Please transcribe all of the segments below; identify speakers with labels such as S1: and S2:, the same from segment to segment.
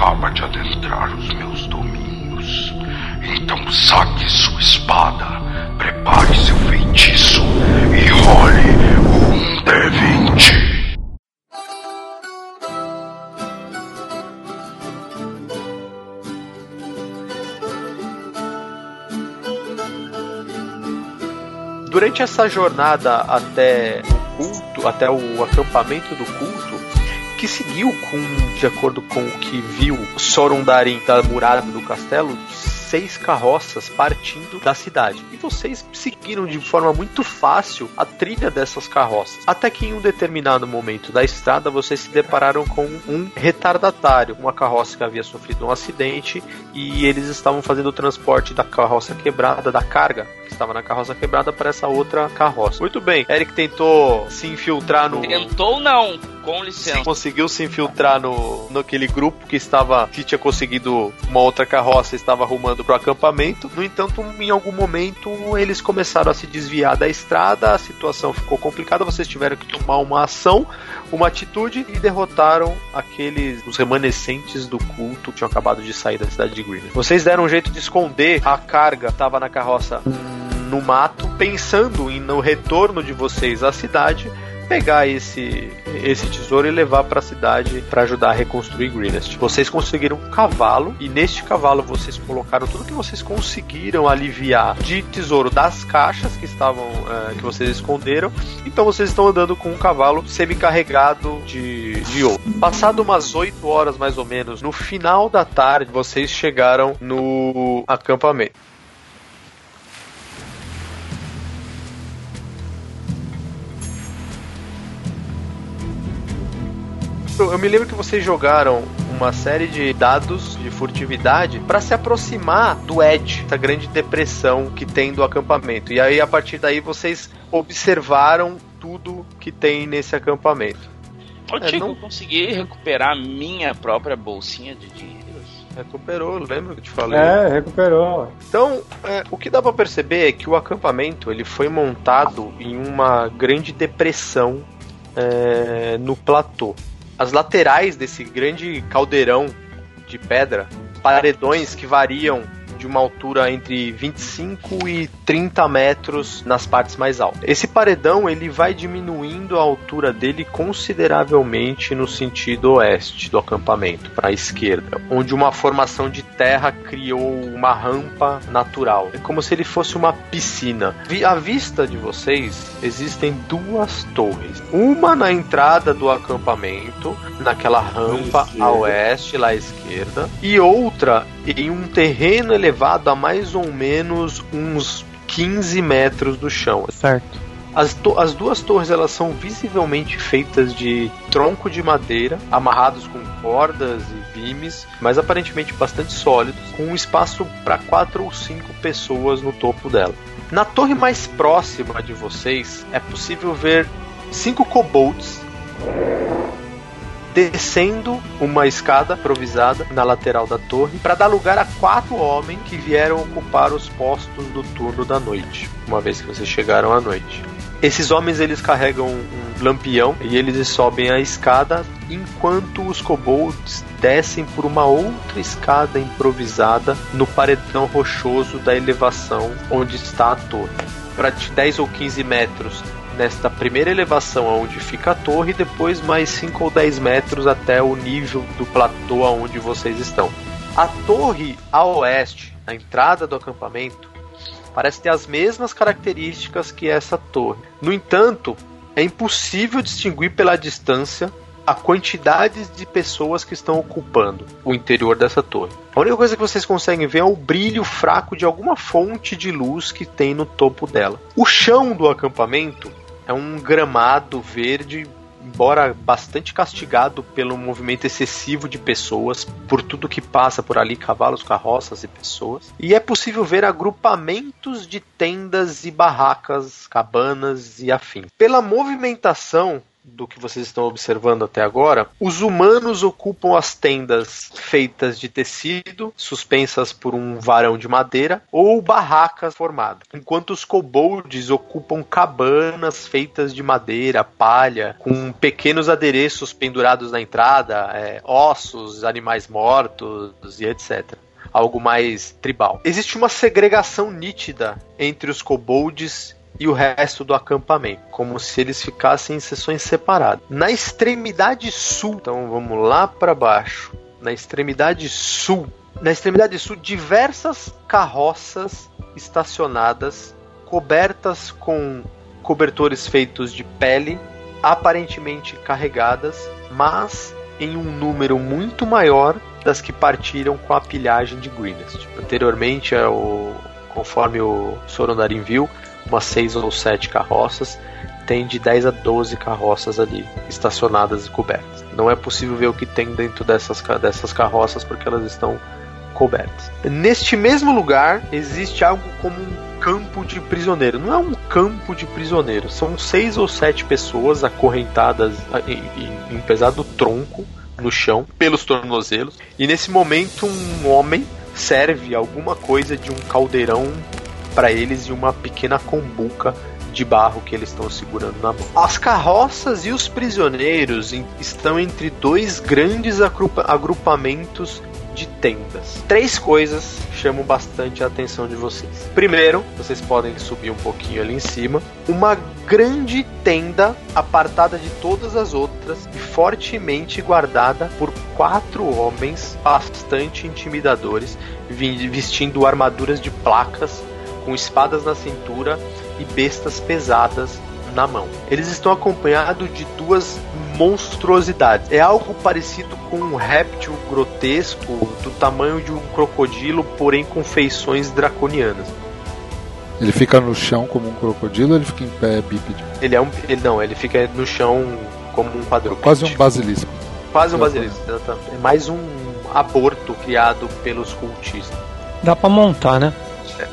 S1: acaba de adentrar os meus domínios. Então saque sua espada, prepare seu feitiço e role um D20.
S2: Durante essa jornada até o culto, até o acampamento do culto, que seguiu com, de acordo com o que viu Sorundarin da muralha do castelo, seis carroças partindo da cidade. E vocês seguiram de forma muito fácil a trilha dessas carroças. Até que em um determinado momento da estrada vocês se depararam com um retardatário, uma carroça que havia sofrido um acidente e eles estavam fazendo o transporte da carroça quebrada, da carga que estava na carroça quebrada para essa outra carroça. Muito bem, Eric tentou se infiltrar no.
S3: Tentou não, com licença.
S2: Conseguiu se infiltrar no, naquele grupo que estava, que tinha conseguido uma outra carroça, estava arrumando para o acampamento. No entanto, em algum momento eles começaram a se desviar da estrada, a situação ficou complicada, vocês tiveram que tomar uma ação, uma atitude e derrotaram aqueles os remanescentes do culto que tinham acabado de sair da cidade de Green. Vocês deram um jeito de esconder a carga que estava na carroça no mato, pensando em no retorno de vocês à cidade pegar esse, esse tesouro e levar para a cidade para ajudar a reconstruir Greenest. Vocês conseguiram um cavalo e neste cavalo vocês colocaram tudo que vocês conseguiram aliviar de tesouro das caixas que estavam uh, que vocês esconderam. Então vocês estão andando com um cavalo semi-carregado de, de ouro. Passado umas 8 horas mais ou menos, no final da tarde, vocês chegaram no acampamento. Eu me lembro que vocês jogaram uma série de dados de furtividade para se aproximar do Edge, da grande depressão que tem do acampamento. E aí a partir daí vocês observaram tudo que tem nesse acampamento.
S3: Ô, é, Tico, não... eu consegui recuperar minha própria bolsinha de dinheiro.
S2: Recuperou, lembra que eu te falei?
S4: É, recuperou.
S2: Então, é, o que dá para perceber é que o acampamento ele foi montado em uma grande depressão é, no platô as laterais desse grande caldeirão de pedra, paredões que variam de uma altura entre 25 e 30 metros nas partes mais altas. Esse paredão ele vai diminuindo a altura dele consideravelmente no sentido oeste do acampamento, para a esquerda, onde uma formação de terra criou uma rampa natural. É como se ele fosse uma piscina. À vista de vocês existem duas torres. Uma na entrada do acampamento, naquela rampa a oeste, lá à esquerda, e outra em um terreno elevado a mais ou menos uns 15 metros do chão.
S4: Certo.
S2: As, as, duas torres elas são visivelmente feitas de tronco de madeira, amarrados com cordas e vimes, mas aparentemente bastante sólidos, com um espaço para quatro ou cinco pessoas no topo dela. Na torre mais próxima de vocês é possível ver cinco kobolds descendo uma escada improvisada na lateral da torre para dar lugar a quatro homens que vieram ocupar os postos do turno da noite, uma vez que vocês chegaram à noite. Esses homens eles carregam um lampião e eles sobem a escada enquanto os kobolds descem por uma outra escada improvisada no paredão rochoso da elevação onde está a torre. Para 10 ou 15 metros nesta primeira elevação onde fica a torre e depois mais 5 ou 10 metros até o nível do platô onde vocês estão. A torre a oeste, a entrada do acampamento, parece ter as mesmas características que essa torre. No entanto, é impossível distinguir pela distância a quantidade de pessoas que estão ocupando o interior dessa torre. A única coisa que vocês conseguem ver é o brilho fraco de alguma fonte de luz que tem no topo dela. O chão do acampamento é um gramado verde embora bastante castigado pelo movimento excessivo de pessoas, por tudo que passa por ali, cavalos, carroças e pessoas. E é possível ver agrupamentos de tendas e barracas, cabanas e afins. Pela movimentação do que vocês estão observando até agora, os humanos ocupam as tendas feitas de tecido, suspensas por um varão de madeira, ou barracas formadas, enquanto os kobolds ocupam cabanas feitas de madeira, palha, com pequenos adereços pendurados na entrada, é, ossos, animais mortos e etc algo mais tribal. Existe uma segregação nítida entre os kobolds e o resto do acampamento, como se eles ficassem em seções separadas. Na extremidade sul, então vamos lá para baixo. Na extremidade sul, na extremidade sul, diversas carroças estacionadas, cobertas com cobertores feitos de pele, aparentemente carregadas, mas em um número muito maior das que partiram com a pilhagem de Greenest. Anteriormente, é o, conforme o Sorondarim viu, umas 6 ou 7 carroças, tem de 10 a 12 carroças ali estacionadas e cobertas. Não é possível ver o que tem dentro dessas, dessas carroças porque elas estão cobertas. Neste mesmo lugar existe algo como um campo de prisioneiro. Não é um campo de prisioneiro, são seis ou sete pessoas acorrentadas em, em um pesado tronco no chão, pelos tornozelos. E nesse momento, um homem serve alguma coisa de um caldeirão para eles e uma pequena combuca de barro que eles estão segurando na mão. As carroças e os prisioneiros estão entre dois grandes agrupamentos de tendas. Três coisas chamam bastante a atenção de vocês. Primeiro, vocês podem subir um pouquinho ali em cima, uma grande tenda apartada de todas as outras e fortemente guardada por quatro homens bastante intimidadores, vestindo armaduras de placas, com espadas na cintura e bestas pesadas na mão. Eles estão acompanhados de duas monstruosidades. É algo parecido com um réptil grotesco do tamanho de um crocodilo, porém com feições draconianas.
S4: Ele fica no chão como um crocodilo ou ele fica em pé bípede?
S2: Ele é um. Ele, não, ele fica no chão como um quadrúpede.
S4: Quase um basilisco.
S2: Quase um basilisco, exatamente. É mais um aborto criado pelos cultistas.
S5: Dá pra montar, né?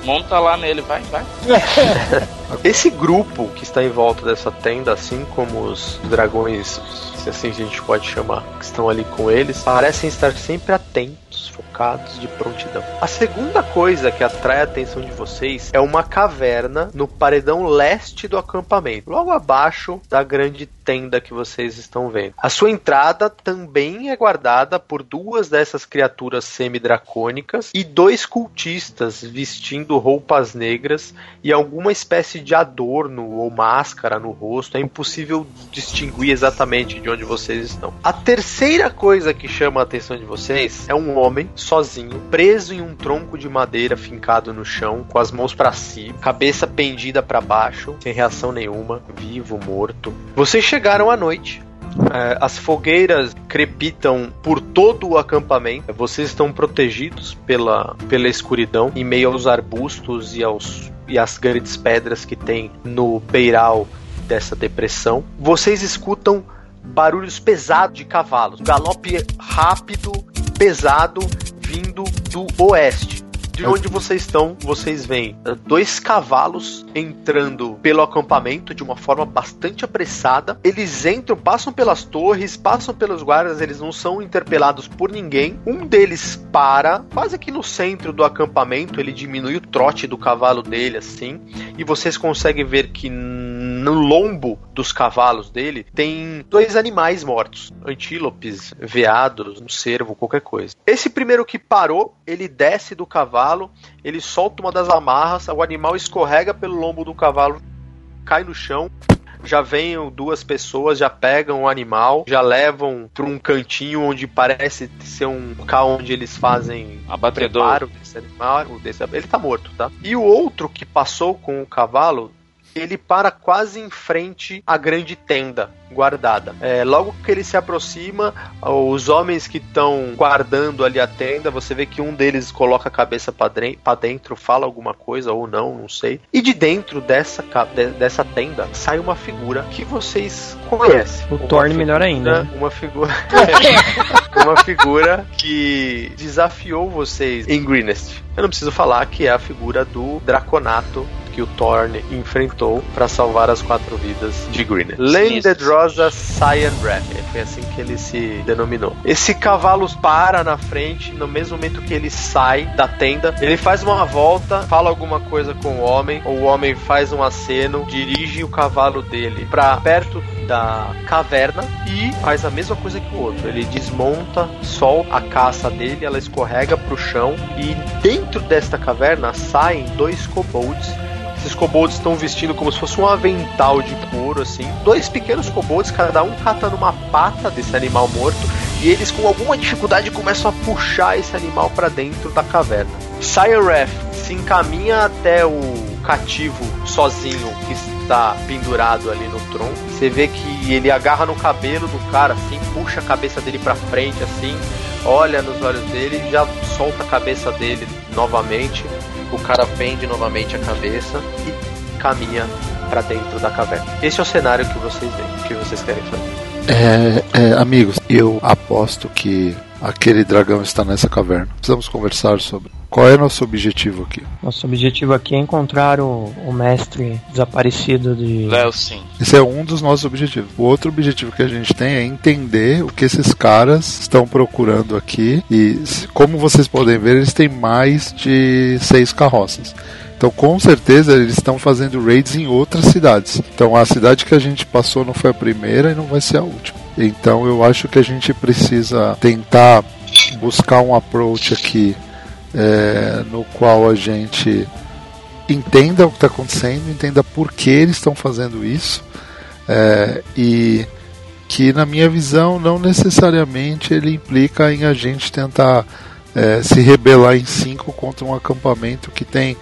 S3: Monta lá nele, vai, vai.
S2: Esse grupo que está em volta dessa tenda, assim como os dragões, se assim a gente pode chamar, que estão ali com eles, parecem estar sempre atentos, focados de prontidão. A segunda coisa que atrai a atenção de vocês é uma caverna no paredão leste do acampamento, logo abaixo da grande tenda que vocês estão vendo. A sua entrada também é guardada por duas dessas criaturas semi-dracônicas e dois cultistas vestindo roupas negras e alguma espécie de adorno ou máscara no rosto. É impossível distinguir exatamente de onde vocês estão. A terceira coisa que chama a atenção de vocês é um homem sozinho, preso em um tronco de madeira fincado no chão, com as mãos para cima, cabeça pendida para baixo, sem reação nenhuma, vivo, morto. Vocês chegaram à noite. É, as fogueiras crepitam por todo o acampamento. Vocês estão protegidos pela, pela escuridão, em meio aos arbustos e, aos, e as grandes pedras que tem no beiral dessa depressão. Vocês escutam barulhos pesados de cavalos, galope rápido, pesado, vindo do oeste de onde vocês estão, vocês veem eh, dois cavalos entrando pelo acampamento de uma forma bastante apressada. Eles entram, passam pelas torres, passam pelos guardas, eles não são interpelados por ninguém. Um deles para, quase que no centro do acampamento, ele diminui o trote do cavalo dele assim, e vocês conseguem ver que no lombo dos cavalos dele tem dois animais mortos: antílopes, veados, um cervo, qualquer coisa. Esse primeiro que parou, ele desce do cavalo, ele solta uma das amarras, o animal escorrega pelo lombo do cavalo, cai no chão. Já vêm duas pessoas, já pegam o animal, já levam para um cantinho onde parece ser um local onde eles fazem
S3: abatedor
S2: desse animal. Desse, ele tá morto, tá? E o outro que passou com o cavalo ele para quase em frente à grande tenda guardada. É, logo que ele se aproxima, os homens que estão guardando ali a tenda, você vê que um deles coloca a cabeça para dentro, fala alguma coisa ou não, não sei. E de dentro dessa, dessa tenda sai uma figura que vocês conhecem.
S5: O torne melhor ainda.
S2: Né? Uma figura. uma figura que desafiou vocês em Greenest. Eu não preciso falar que é a figura do Draconato que o Thorn enfrentou para salvar as quatro vidas de Greener. Lendedrosa Cyan Wrath, foi assim que ele se denominou. Esse cavalo para na frente, no mesmo momento que ele sai da tenda, ele faz uma volta, fala alguma coisa com o homem, o homem faz um aceno, dirige o cavalo dele para perto da caverna e faz a mesma coisa que o outro. Ele desmonta, solta a caça dele, ela escorrega pro chão e dentro desta caverna saem dois kobolds esses kobolds estão vestindo como se fosse um avental de couro, assim. Dois pequenos kobolds, cada um catando uma pata desse animal morto. E eles, com alguma dificuldade, começam a puxar esse animal para dentro da caverna. Siref se encaminha até o cativo sozinho que está pendurado ali no tronco. Você vê que ele agarra no cabelo do cara, assim, puxa a cabeça dele para frente, assim, olha nos olhos dele, já solta a cabeça dele novamente o cara pende novamente a cabeça e caminha para dentro da caverna. Esse é o cenário que vocês veem, que vocês querem fazer.
S4: É, é, amigos, eu aposto que aquele dragão está nessa caverna. Precisamos conversar sobre. Qual é nosso objetivo aqui?
S5: Nosso objetivo aqui é encontrar o, o mestre desaparecido de.
S3: Léo, sim.
S4: Esse é um dos nossos objetivos. O outro objetivo que a gente tem é entender o que esses caras estão procurando aqui. E como vocês podem ver, eles têm mais de seis carroças. Então, com certeza, eles estão fazendo raids em outras cidades. Então, a cidade que a gente passou não foi a primeira e não vai ser a última. Então, eu acho que a gente precisa tentar buscar um approach aqui é, no qual a gente entenda o que está acontecendo, entenda por que eles estão fazendo isso é, e que, na minha visão, não necessariamente ele implica em a gente tentar é, se rebelar em cinco contra um acampamento que tem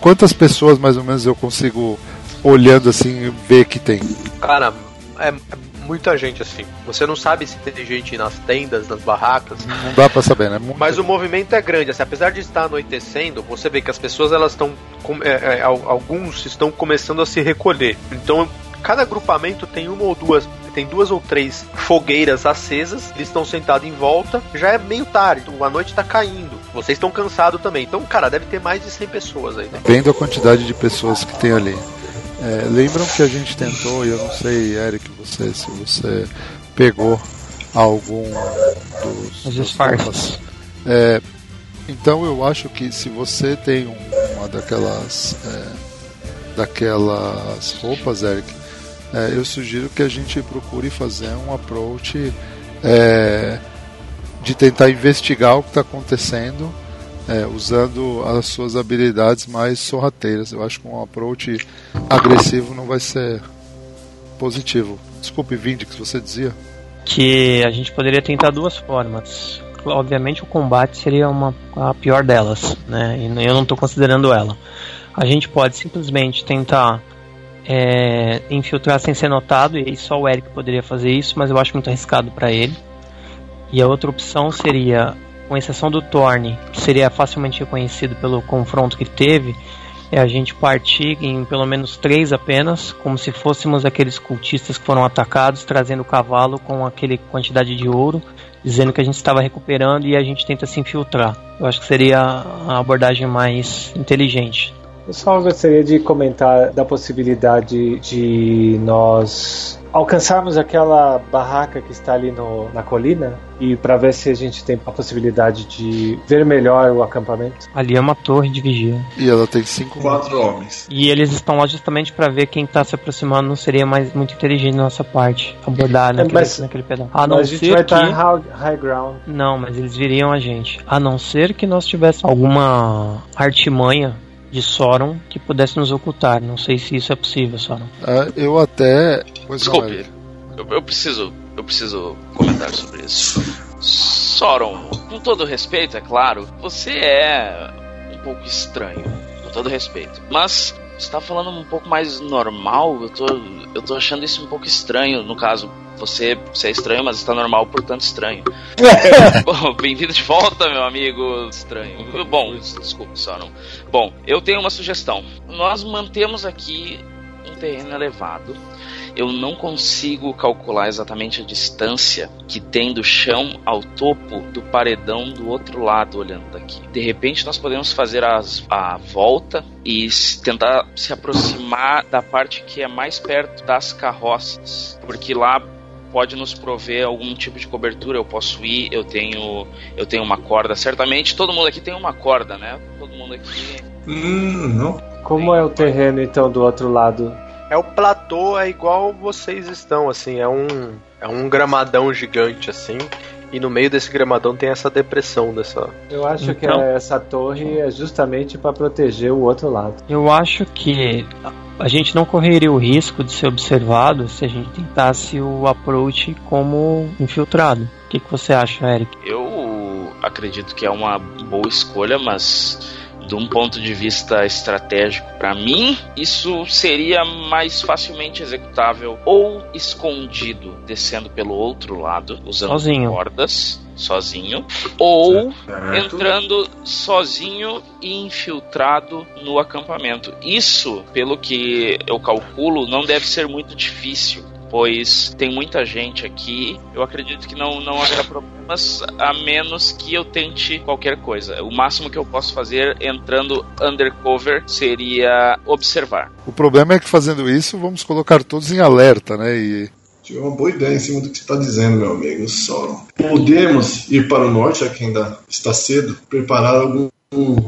S4: quantas pessoas mais ou menos eu consigo, olhando assim, ver que tem?
S2: Cara, é, é muita gente assim. Você não sabe se tem gente nas tendas, nas barracas.
S4: Não dá pra saber, né?
S2: Mas o movimento é grande. Assim, apesar de estar anoitecendo, você vê que as pessoas elas estão. É, é, alguns estão começando a se recolher. Então cada agrupamento tem uma ou duas tem duas ou três fogueiras acesas, eles estão sentados em volta, já é meio tarde, a noite tá caindo, vocês estão cansados também. Então, cara, deve ter mais de 100 pessoas aí. Né?
S4: Vendo a quantidade de pessoas que tem ali. É, lembram que a gente tentou, e eu não sei, Eric, você, se você pegou algum dos,
S5: Os disfarces.
S4: É, então eu acho que se você tem uma daquelas é, daquelas roupas, Eric, é, eu sugiro que a gente procure fazer um approach é, de tentar investigar o que está acontecendo é, usando as suas habilidades mais sorrateiras. Eu acho que um approach agressivo não vai ser positivo. Desculpe, Vindy, que você dizia?
S5: Que a gente poderia tentar duas formas. Obviamente o combate seria uma, a pior delas, né? E eu não estou considerando ela. A gente pode simplesmente tentar é, infiltrar sem ser notado, e só o Eric poderia fazer isso, mas eu acho muito arriscado para ele. E a outra opção seria, com exceção do Thorne, que seria facilmente reconhecido pelo confronto que teve, é a gente partir em pelo menos três apenas, como se fôssemos aqueles cultistas que foram atacados, trazendo o cavalo com aquele quantidade de ouro, dizendo que a gente estava recuperando e a gente tenta se infiltrar. Eu acho que seria a abordagem mais inteligente.
S6: Eu só gostaria de comentar da possibilidade de nós alcançarmos aquela barraca que está ali no, na colina e para ver se a gente tem a possibilidade de ver melhor o acampamento.
S5: Ali é uma torre de vigia.
S4: E ela tem cinco
S7: quatro homens.
S5: E eles estão lá justamente para ver quem está se aproximando. Não seria mais muito inteligente da nossa parte abordar naquele,
S6: mas,
S5: naquele pedaço.
S6: A não a gente vai estar high, high ground.
S5: Não, mas eles viriam a gente. A não ser que nós tivéssemos alguma artimanha de Soron que pudesse nos ocultar. Não sei se isso é possível, Soron.
S4: Ah, eu até.
S3: Desculpe, eu, eu, preciso, eu preciso comentar sobre isso. Soron, com todo respeito, é claro, você é um pouco estranho, com todo respeito. Mas você tá falando um pouco mais normal, eu tô, eu tô achando isso um pouco estranho, no caso, você, você é estranho, mas está normal, portanto estranho. Bem-vindo de volta, meu amigo estranho. Bom, desculpe, não. Bom, eu tenho uma sugestão. Nós mantemos aqui um terreno elevado eu não consigo calcular exatamente a distância que tem do chão ao topo do paredão do outro lado olhando daqui. De repente nós podemos fazer as, a volta e tentar se aproximar da parte que é mais perto das carroças, porque lá pode nos prover algum tipo de cobertura. Eu posso ir, eu tenho, eu tenho uma corda. Certamente todo mundo aqui tem uma corda, né? Todo mundo aqui.
S7: Hum, não.
S6: Como é o terreno então do outro lado?
S2: É o platô, é igual vocês estão, assim, é um, é um gramadão gigante, assim. E no meio desse gramadão tem essa depressão dessa.
S6: Eu acho que
S5: Então-
S6: essa torre é justamente para proteger o outro lado.
S5: Eu acho que a gente não correria o risco de ser observado se a gente tentasse o approach como infiltrado. O que, que você acha, Eric?
S3: Eu acredito que é uma boa escolha, mas de um ponto de vista estratégico para mim, isso seria mais facilmente executável ou escondido descendo pelo outro lado, usando
S5: Sozinho.
S3: cordas, sozinho, ou
S7: Certo.
S3: entrando sozinho e infiltrado no acampamento. Isso, pelo que eu calculo, não deve ser muito difícil. Pois tem muita gente aqui, eu acredito que não, não haverá problemas, a menos que eu tente qualquer coisa. O máximo que eu posso fazer entrando undercover seria observar.
S4: O problema é que fazendo isso, vamos colocar todos em alerta, né? E
S7: Tive uma boa ideia em cima do que você está dizendo, meu amigo Sauron. Podemos ir para o norte, já que ainda está cedo, preparar algum-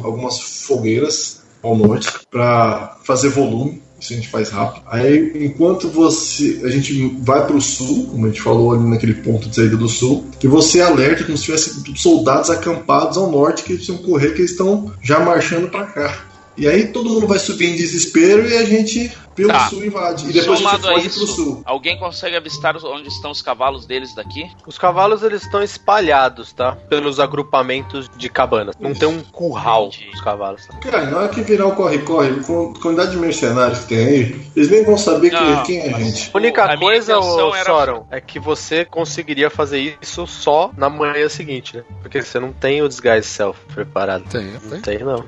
S7: algumas fogueiras ao norte para fazer volume. Isso a gente faz rápido. Aí, enquanto você. A gente vai para o sul, como a gente falou ali naquele ponto de saída do sul, que você alerta como se tivesse soldados acampados ao norte que precisam correr, que eles estão já marchando para cá. E aí todo mundo vai subir em desespero e a gente, pelo
S3: Tá.
S7: sul, invade. E depois a gente
S3: Somado a
S7: foge pro
S3: isso,
S7: sul.
S3: alguém consegue avistar onde estão os cavalos deles daqui?
S2: Os cavalos eles estão espalhados, tá? Pelos agrupamentos de cabanas. Não tem um curral
S3: Entendi.
S2: os cavalos. Tá?
S7: Cara, na hora que virar o corre-corre, com a quantidade de mercenários que tem aí, eles nem vão saber que-
S3: Não,
S7: quem é a gente.
S2: A única
S3: A
S2: coisa, ô,
S3: era-
S2: Soron, é que você conseguiria fazer isso só na manhã seguinte, né? Porque você não tem o disguise self preparado.
S4: tem,
S2: Não
S4: tem.
S2: tem, não.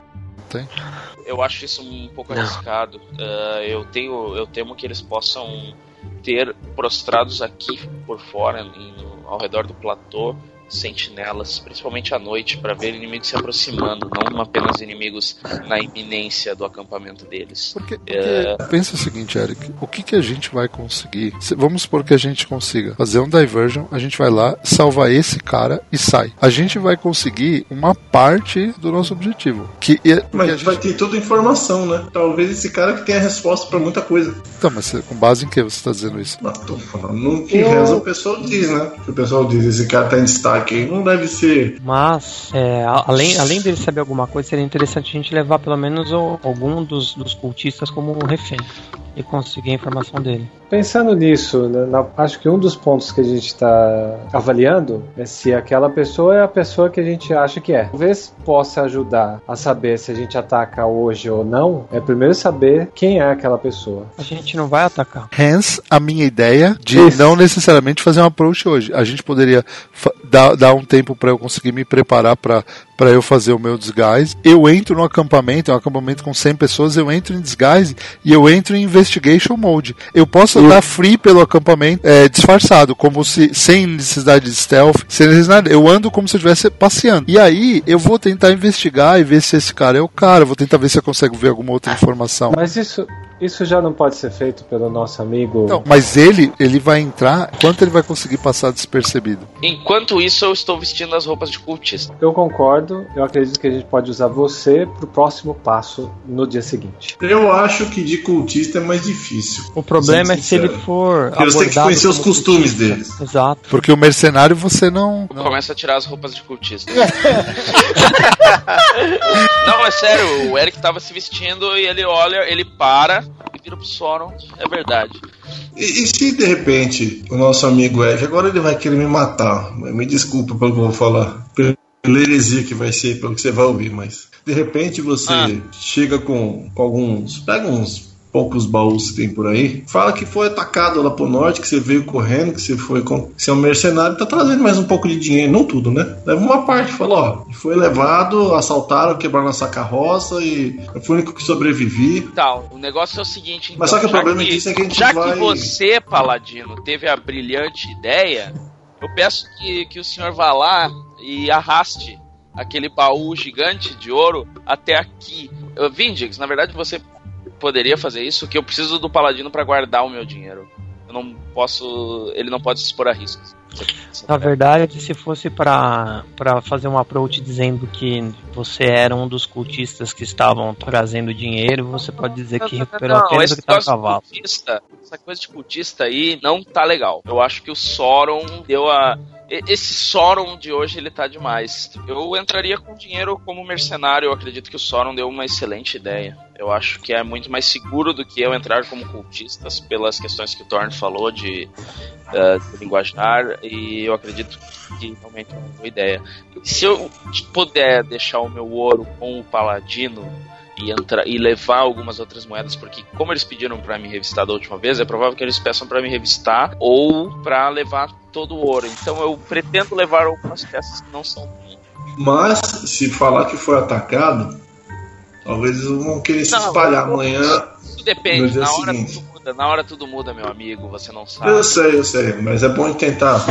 S3: Eu acho isso um pouco
S2: Não.
S3: arriscado. Ah, eu tenho, eu temo que eles possam ter prostrados aqui por fora, em- ao redor do platô, sentinelas, principalmente à noite, para ver inimigos se aproximando, não apenas inimigos na iminência do acampamento deles.
S4: Porque, porque
S3: É.
S4: pensa o seguinte, Eric, o que, que a gente vai conseguir? Se- vamos supor que a gente consiga fazer um diversion, a gente vai lá, salva esse cara e sai. A gente vai conseguir uma parte do nosso objetivo. Que é,
S7: Mas
S4: gente,
S7: vai ter toda a informação, né? Talvez esse cara que tenha a resposta pra muita coisa.
S4: Então, mas com base em que você está dizendo isso?
S7: Não, tô falando. No que
S6: Eu-
S7: o pessoal diz, né? O pessoal diz, esse cara tá em destaque aí, não deve ser.
S5: Mas, é, além, além dele saber alguma coisa, seria interessante a gente levar pelo menos o- algum dos, dos cultistas como um refém e conseguir a informação dele.
S6: Pensando nisso, né, na- acho que um dos pontos que a gente está avaliando é se aquela pessoa é a pessoa que a gente acha que é. Talvez possa ajudar a saber se a gente ataca hoje ou não. É primeiro saber quem é aquela pessoa.
S5: A gente não vai atacar.
S4: Hence, a minha ideia de
S6: Isso.
S4: não necessariamente fazer um approach hoje. A gente poderia fa- dar, dar um tempo para eu conseguir me preparar para para eu fazer o meu disguise. Eu entro no acampamento, é um acampamento com 100 pessoas, eu entro em disguise e eu entro em investigation mode. Eu posso andar free pelo acampamento, é, disfarçado, como se sem necessidade de stealth, sem necessidade. Eu ando como se eu estivesse passeando. E aí eu vou tentar investigar e ver se esse cara é o cara. Eu vou tentar ver se eu consigo ver alguma outra informação.
S6: Mas isso, isso já não pode ser feito pelo nosso amigo.
S4: Não, mas ele, ele vai entrar, quanto ele vai conseguir passar despercebido?
S3: Enquanto isso, eu estou vestindo as roupas de cultista.
S6: Eu concordo. Eu acredito que a gente pode usar você pro próximo passo no dia seguinte.
S7: Eu acho que de cultista é mais difícil.
S5: O problema é se ele for.
S7: Porque você tem que conhecer os costumes
S5: cultista.
S7: deles.
S5: Exato.
S4: Porque o mercenário você não. não-
S3: Começa a tirar as roupas de cultista. Não, é sério, o Eric tava se vestindo e ele olha, ele para e vira pro Sauron. É verdade.
S7: E, e se de repente o nosso amigo Eric, agora ele vai querer me matar, me desculpa pelo que eu vou falar, pela heresia que vai ser, pelo que você vai ouvir, mas de repente você
S3: Ah.
S7: chega com, com alguns, pega uns poucos baús que tem por aí, fala que foi atacado lá pro norte, que você veio correndo, que você foi com. Que você é um mercenário, tá trazendo mais um pouco de dinheiro, não tudo, né? Leva uma parte, falou, ó, foi levado, assaltaram, quebraram nossa carroça e eu fui o único que sobrevivi.
S3: Então, o negócio é o seguinte,
S7: Mas
S3: então,
S7: só que o problema disso é que a gente
S3: já
S7: vai-
S3: que você, Paladino, teve a brilhante ideia, eu peço que, que o senhor vá lá e arraste aquele baú gigante de ouro até aqui. Vindix, na verdade você poderia fazer isso, que eu preciso do Paladino para guardar o meu dinheiro. Eu não posso. Ele não pode se expor a riscos.
S5: Na verdade, se fosse pra pra fazer um approach dizendo que você era um dos cultistas que estavam trazendo dinheiro, você pode dizer que recuperou apenas o que tá no cavalo.
S3: cultista, essa coisa de cultista aí não tá legal. Eu acho que o Sauron deu a. Esse Sauron de hoje ele tá demais. Eu entraria com dinheiro como mercenário. Eu acredito que o Sauron deu uma excelente ideia. Eu acho que é muito mais seguro do que eu entrar como cultistas pelas questões que o Thorne falou de, eh, de linguajar. E eu acredito que realmente é uma boa ideia. Se eu puder deixar o meu ouro com o Paladino e, entrar, e levar algumas outras moedas, porque como eles pediram pra me revistar da última vez, é provável que eles peçam pra me revistar ou pra levar todo o ouro. Então eu pretendo levar algumas peças que não são minhas.
S7: Mas, se falar que foi atacado, talvez eles vão querer se
S3: Não,
S7: espalhar amanhã. No
S3: depende,
S7: dia
S3: na hora
S7: seguinte.
S3: Muda, na hora tudo muda, meu amigo, você não sabe.
S7: Eu sei, eu sei, mas é bom tentar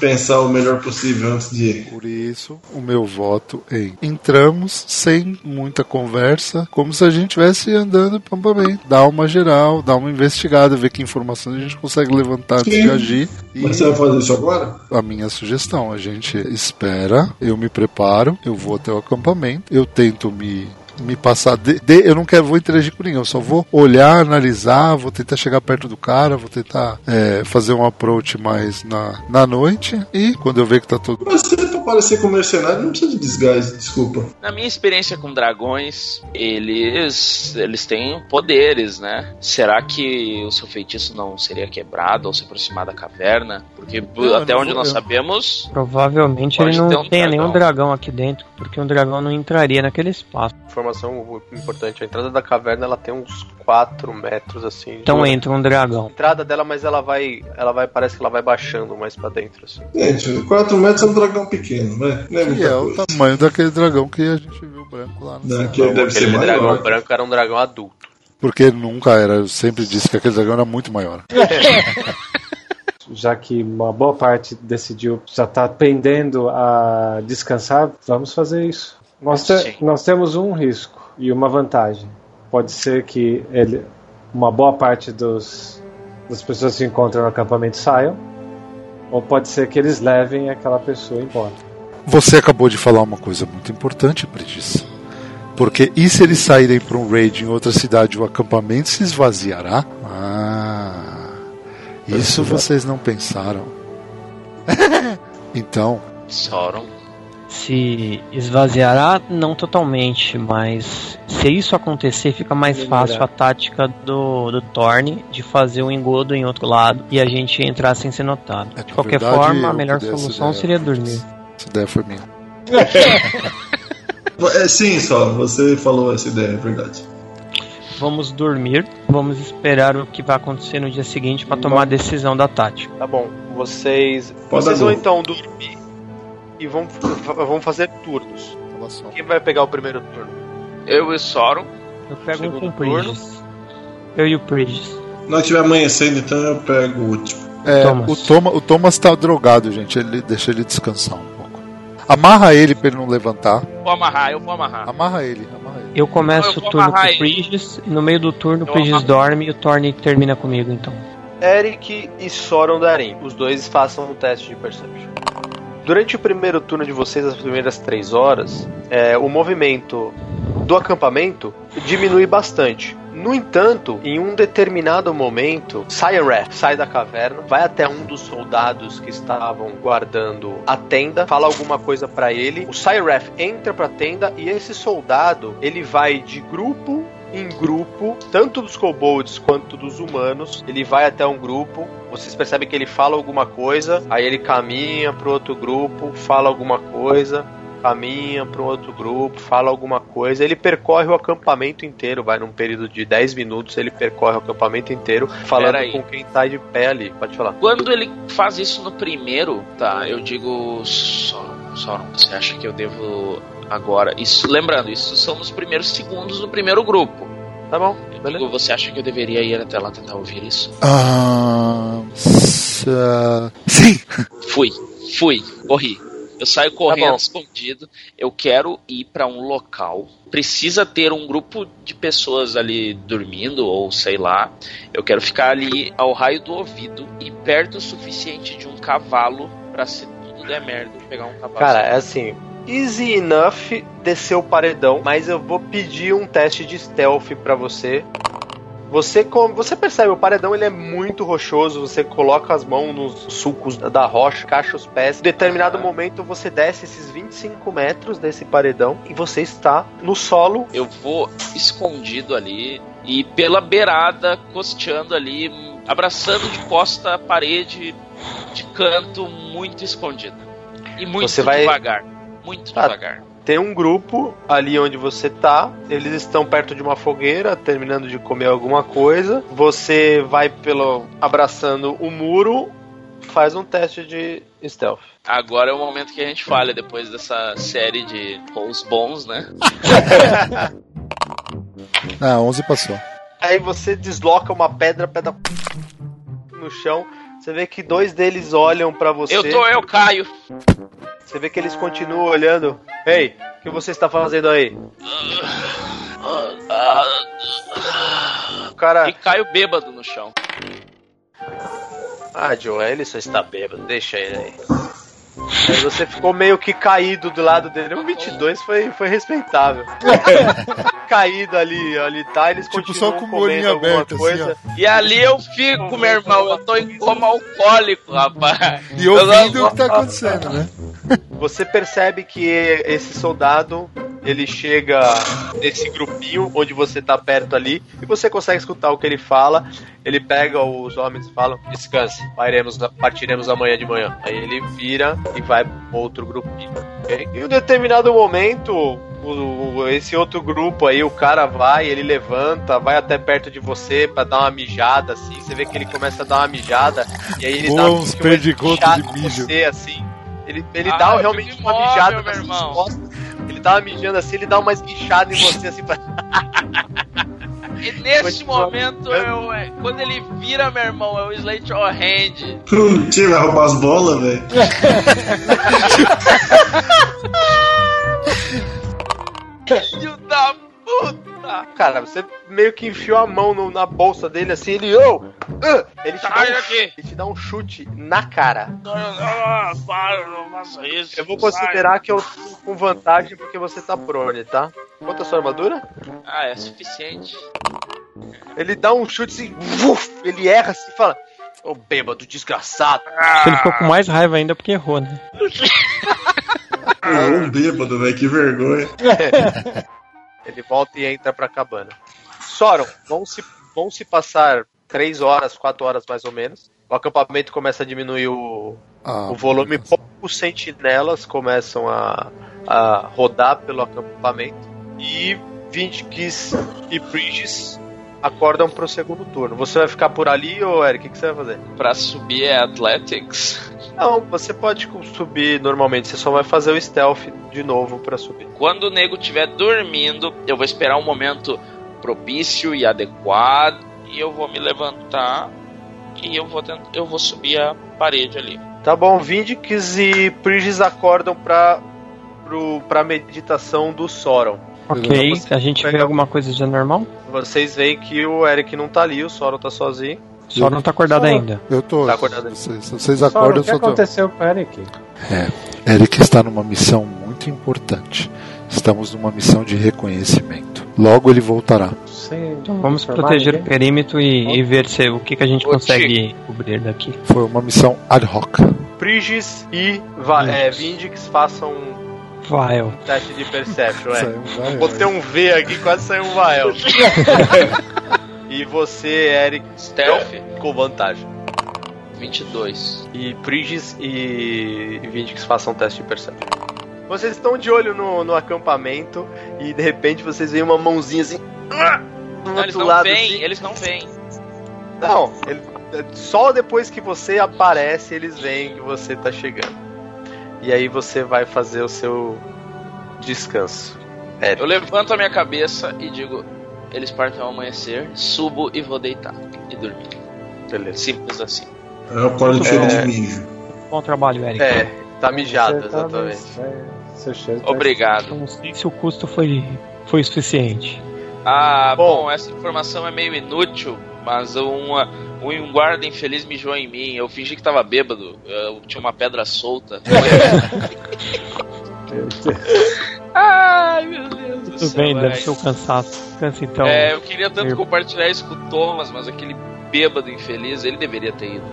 S7: pensar o melhor possível antes de ir.
S4: Por isso, o meu voto em entramos sem muita conversa, como se a gente estivesse andando pam, pam, bem. Dá uma geral, dá uma investigada, ver que informações a gente consegue levantar antes de agir. E
S7: Mas você vai fazer isso agora?
S4: a minha sugestão, a gente espera, eu me preparo, eu vou até o acampamento, eu tento me me passar de, de- eu não quero vou interagir com ninguém eu só vou olhar analisar vou tentar chegar perto do cara vou tentar é, fazer um approach mais na, na noite e quando eu ver que tá todo
S7: Mas se pra parecer com mercenário, não precisa de desgaste, desculpa.
S3: Na minha experiência com dragões, eles eles têm poderes, né? Será que o seu feitiço não seria quebrado ao se aproximar da caverna? Porque
S4: eu
S3: até
S4: não
S3: onde nós
S4: eu-
S3: sabemos,
S5: Provavelmente ele não
S3: um
S5: tenha
S3: dragão.
S5: nenhum dragão aqui dentro, porque um dragão não entraria naquele espaço.
S2: Informação importante: a entrada da caverna ela tem uns 4 metros assim.
S5: Então
S2: de-
S5: entra um dragão.
S2: A entrada dela, mas ela vai. Ela vai. Parece que ela vai baixando mais pra dentro, assim.
S7: Gente, 4 metros é um dragão pequeno, né? Não é
S4: que
S7: muita
S4: é o tamanho daquele dragão que a gente viu branco lá no
S7: Não, aquele deve ser
S2: Aquele dragão
S7: maior.
S2: branco era um dragão adulto.
S4: porque nunca era eu sempre disse que aquele dragão era muito maior
S6: Já que uma boa parte decidiu já está pendendo a descansar, vamos fazer isso. Nós, te- nós temos um risco e uma vantagem. Pode ser que ele, uma boa parte dos, das pessoas que se encontram no acampamento saiam, ou pode ser que eles levem aquela pessoa embora.
S4: Você acabou de falar uma coisa muito importante, Brigitte. Porque e se eles saírem para um raid em outra cidade, o acampamento se esvaziará? Ah, isso vocês não pensaram. então,
S3: Sauron.
S5: Se esvaziará, não totalmente, mas se isso acontecer, fica mais fácil a tática do, do Thorne de fazer o engodo em outro lado e a gente entrar sem ser notado.
S4: É,
S5: De qualquer
S4: verdade,
S5: forma, a melhor solução
S4: ideia.
S5: seria dormir.
S4: essa ideia foi minha.
S7: É, sim, só, você falou essa ideia, é verdade.
S5: Vamos dormir, vamos esperar o que vai acontecer no dia seguinte para tomar a decisão da tática.
S2: Tá bom. Vocês.
S7: Pode
S2: vocês vão então dormir e vão, vão fazer turnos. Quem vai pegar o primeiro turno?
S3: Eu e Sauron.
S5: Eu pego um com o
S2: turno.
S5: Prigis. Eu e o Prigis.
S7: Que tiver amanhecendo, então eu pego o último.
S4: É,
S5: Thomas.
S4: o, Toma, o Thomas tá drogado, gente. Ele deixa ele descansar um pouco. Amarra ele pra ele não levantar.
S3: Vou amarrar, eu vou amarrar.
S4: Amarra ele, amarra ele.
S5: Eu começo
S3: Eu
S5: o turno com o. Prigis e no meio do turno o Prigis
S3: amarro.
S5: dorme e o Thorne termina comigo então.
S2: Eric e Soron Darim. Os dois façam um teste de Perception. Durante o primeiro turno de vocês, as primeiras três horas, é, o movimento do acampamento diminui bastante. No entanto, em um determinado momento, Cyanref sai da caverna, vai até um dos soldados que estavam guardando a tenda, fala alguma coisa pra ele. O Cyanref entra pra tenda e esse soldado ele vai de grupo em grupo, tanto dos kobolds quanto dos humanos. Ele vai até um grupo, vocês percebem que ele fala alguma coisa, aí ele caminha pro outro grupo, fala alguma coisa, caminha para um outro grupo, fala alguma coisa. Ele percorre o acampamento inteiro, vai num período de 10 minutos, ele percorre o acampamento inteiro, falando com quem tá de pé ali. Pode falar.
S3: Quando ele faz isso no primeiro, tá? Eu digo. Só, só você acha que eu devo agora. Isso, lembrando, isso são os primeiros segundos do primeiro grupo.
S2: Tá bom,
S3: digo, você acha que eu deveria ir até lá tentar ouvir isso?
S4: Ah, ah, sim!
S3: Fui, fui, corri. Eu saio correndo
S2: bom.
S3: escondido. Eu quero ir pra um local. Precisa ter um grupo de pessoas ali dormindo, ou sei lá. Eu quero ficar ali ao raio do ouvido e perto o suficiente de um cavalo pra se tudo der merda pegar um cavalo.
S2: Cara, é assim. Easy enough descer o paredão, mas eu vou pedir um teste de stealth pra você. Você, você percebe, o paredão ele é muito rochoso, você coloca as mãos nos sulcos da rocha, caixa os pés. Em determinado
S3: Ah.
S2: momento você desce esses 25 metros desse paredão e você está no solo.
S3: Eu vou escondido ali e pela beirada, costeando ali, abraçando de costa a parede de canto muito escondido. E muito
S2: Você vai-
S3: devagar. Muito
S2: Tá.
S3: devagar.
S2: Tem um grupo ali onde você tá, eles estão perto de uma fogueira, terminando de comer alguma coisa. Você vai pelo abraçando o muro, faz um teste de stealth.
S3: Agora é o momento que a gente falha depois dessa série de rolls bons, né?
S4: Ah, 11 passou.
S2: Aí você desloca uma pedra, pedra no chão. Você vê que dois deles olham pra você.
S3: Eu tô, eu caio.
S2: Você vê que eles continuam olhando. Ei, o que você está fazendo aí? O cara.
S3: E caio bêbado no chão.
S2: Ah, Joe, ele só está bêbado, deixa ele aí. Aí você ficou meio que caído do lado dele. O 22 foi, foi respeitável. caído ali, ali tá, eles
S4: Tipo,
S2: continuam
S4: só com o
S2: comendo
S4: olhinho aberto, assim,
S2: coisa.
S3: E ali eu fico, meu irmão. Eu tô em coma alcoólico, rapaz.
S4: E ouvindo o que tá acontecendo, né?
S2: Você percebe que esse soldado ele chega nesse grupinho onde você tá perto ali e você consegue escutar o que ele fala. Ele pega os homens e fala: Descanse, partiremos, partiremos amanhã de manhã. Aí ele vira e vai pro outro grupinho. ok? Em um determinado momento, esse outro grupo aí, o cara vai, ele levanta, vai até perto de você pra dar uma mijada assim. Você vê que ele começa a dar uma mijada e aí ele
S4: Voa
S2: dá
S4: perdigotos
S2: mijada
S4: de mijo.
S2: você assim. Ele, ele
S3: Ah,
S2: dá realmente uma
S3: imóvel,
S2: mijada nas suas costas. Ele tava mijando assim, ele dá uma esguichada em você assim pra...
S3: E nesse momento, eu, é, quando ele vira, meu irmão, é o Slate or Hand.
S7: Tio, vai roubar as bolas, velho.
S3: Filho da puta!
S2: Cara, você meio que enfiou a mão no- na bolsa dele assim, ele, ô! ah!" ele, te dá
S3: Sai
S2: um,
S3: daqui!
S2: ele te dá um chute na cara.
S3: Ah, para, não faça isso.
S2: Eu vou considerar que eu tô com vantagem porque você tá prone, tá? Quanto a sua armadura?
S3: Sai. Ah, é suficiente.
S2: Ele dá um chute assim, vuf, ele erra assim e fala: Ô bêbado, desgraçado.
S5: Ele ficou com mais raiva ainda porque errou, né?
S7: Pô, um bêbado, velho, que vergonha.
S2: Ele volta e entra pra cabana. Soron, vão se, vão se passar 3 horas, 4 horas mais ou menos. O acampamento começa a diminuir o,
S4: Ah,
S2: o volume. Poucos sentinelas começam a, a rodar pelo acampamento. E Vindkis e Bridges acordam pro segundo turno. Você vai ficar por ali ou Eric? O que você vai fazer?
S3: Pra subir é Athletics.
S2: Não, você pode subir normalmente. Você só vai fazer o stealth de novo pra subir.
S3: Quando o nego estiver dormindo, eu vou esperar um momento propício e adequado. E eu vou me levantar. E eu vou, eu vou subir a parede ali.
S2: Tá bom, Vindix e Prigis acordam pra, pro, pra meditação do Soron.
S5: Ok,
S2: Você
S5: a gente vê alguma coisa de anormal?
S2: Vocês veem que o Eric não tá ali, o Soron tá sozinho.
S5: Só não tá acordado
S6: Só-
S5: ainda.
S4: Eu tô.
S2: Tá acordado.
S4: Vocês, vocês acordam,
S6: o
S4: eu
S6: que
S4: só tô.
S6: aconteceu com o Eric?
S4: Eric está numa missão muito importante. Estamos numa missão de reconhecimento. Logo ele voltará.
S6: Sem
S5: Então vamos proteger o perímetro e, e ver se, o que, que a gente
S3: Ô,
S5: consegue cobrir daqui.
S4: Foi uma missão ad hoc.
S2: Prigis e Va- é. Vindix façam um
S5: Vael.
S2: teste de Perception, é.
S4: Vai,
S2: Botei um V aqui, quase saiu um Vael. e você, Eric,
S3: Stealth,
S2: com vantagem.
S3: 22.
S2: E Prigis e Vindix façam um teste de Perception. Vocês estão de olho no, no acampamento e de repente vocês veem uma mãozinha assim. ah, Do
S3: Não, eles
S2: outro
S3: não
S2: lado.
S3: vêm,
S2: assim.
S3: eles não vêm.
S2: Não, ele- só depois que você aparece eles veem que você tá chegando. E aí você vai fazer o seu descanso. É,
S3: Eu levanto a minha cabeça e digo: eles partem ao amanhecer, subo e vou deitar e dormir.
S2: beleza.
S3: Simples assim.
S7: Eu acordo
S2: É.
S7: cheiro de mijo.
S5: Bom trabalho, Eric.
S2: É, tá mijado,
S6: Você tá
S2: exatamente.
S6: é, tá-
S3: Obrigado.
S5: Não sei se o custo foi, foi suficiente.
S3: Ah,
S2: Bom.
S3: bom, essa informação é meio inútil, mas uma, um guarda infeliz mijou em mim. Eu fingi que tava bêbado, eu tinha uma pedra solta. Ai, meu Deus do
S5: Tudo
S3: céu.
S5: bem, deve ser o cansaço. Cansa então.
S3: É, eu queria tanto
S5: eu-
S3: compartilhar isso com o Thomas, mas aquele bêbado infeliz, ele deveria ter ido.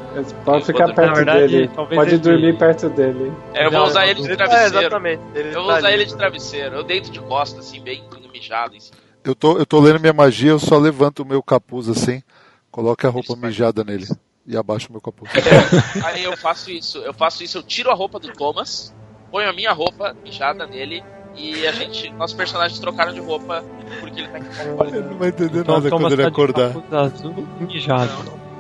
S6: Pode ficar perto
S5: verdade,
S6: dele. Pode
S5: ele-
S6: dormir perto dele.
S3: É, eu vou usar ele de
S2: Ele- é,
S3: travesseiro.
S2: exatamente. Ele
S3: Eu vou
S2: tá
S3: usar
S2: ali.
S3: ele de travesseiro. Eu deito de costas, assim, bem mijado em cima.
S4: Eu tô, eu tô lendo minha magia, eu só levanto o meu capuz assim, coloco a roupa mijada nele e abaixo o meu capuz.
S3: Aí eu faço isso, eu faço isso, eu tiro a roupa do Thomas, ponho a minha roupa mijada nele e a gente, nossos personagens trocaram de roupa porque ele tá com
S4: Ele não vai entender
S5: Então,
S4: nada
S5: Thomas
S4: quando ele
S5: tá de
S4: acordar.
S5: capuz azul e mijado.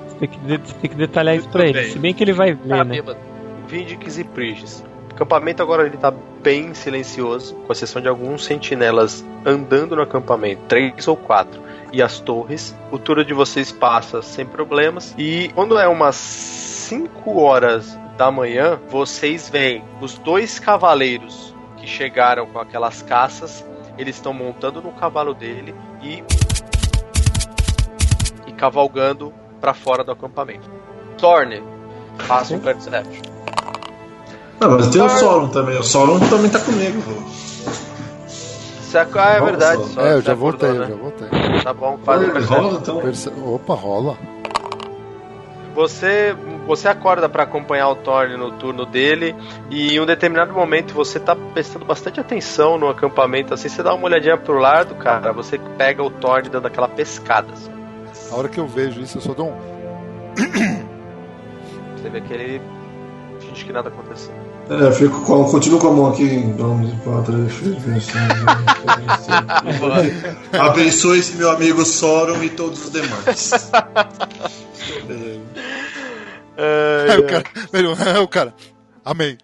S5: Você tem que, de- você tem que detalhar isso pra ele. Se bem que ele vai ver,
S3: tá
S5: né?
S3: bêbado.
S2: Vindix e Prigis. O acampamento agora ele tá bem silencioso, com exceção de alguns sentinelas andando no acampamento, três ou quatro, e as torres. O turno de vocês passa sem problemas. E quando é umas 5 horas da manhã, vocês veem os dois cavaleiros que chegaram com aquelas caças. Eles estão montando no cavalo dele e e cavalgando para fora do acampamento. Thorne, faça um perception.
S7: Não, mas tem o Sauron também. O Sauron também tá comigo.
S2: ac- Ah, é verdade.
S7: só.
S4: É, eu
S2: você
S4: já
S2: acordou,
S4: voltei, eu
S2: né?
S4: já voltei.
S2: Tá bom, faz
S7: Olha,
S2: perception.
S7: rola então.
S4: Perce- Opa, rola.
S2: Você, você acorda para acompanhar o Thorne no turno dele e em um determinado momento você tá prestando bastante atenção no acampamento, assim, você dá uma olhadinha pro lado, cara, você pega o Thorne dando aquela pescada. assim.
S4: A hora que eu vejo isso, eu só dou um.
S2: Você vê que ele finge que nada aconteceu.
S7: É, eu fico com, continuo com a mão aqui. Vamos para trás. Abençoe esse meu amigo Sauron e todos os demais.
S4: Aí o cara, velho, aí o cara, amém.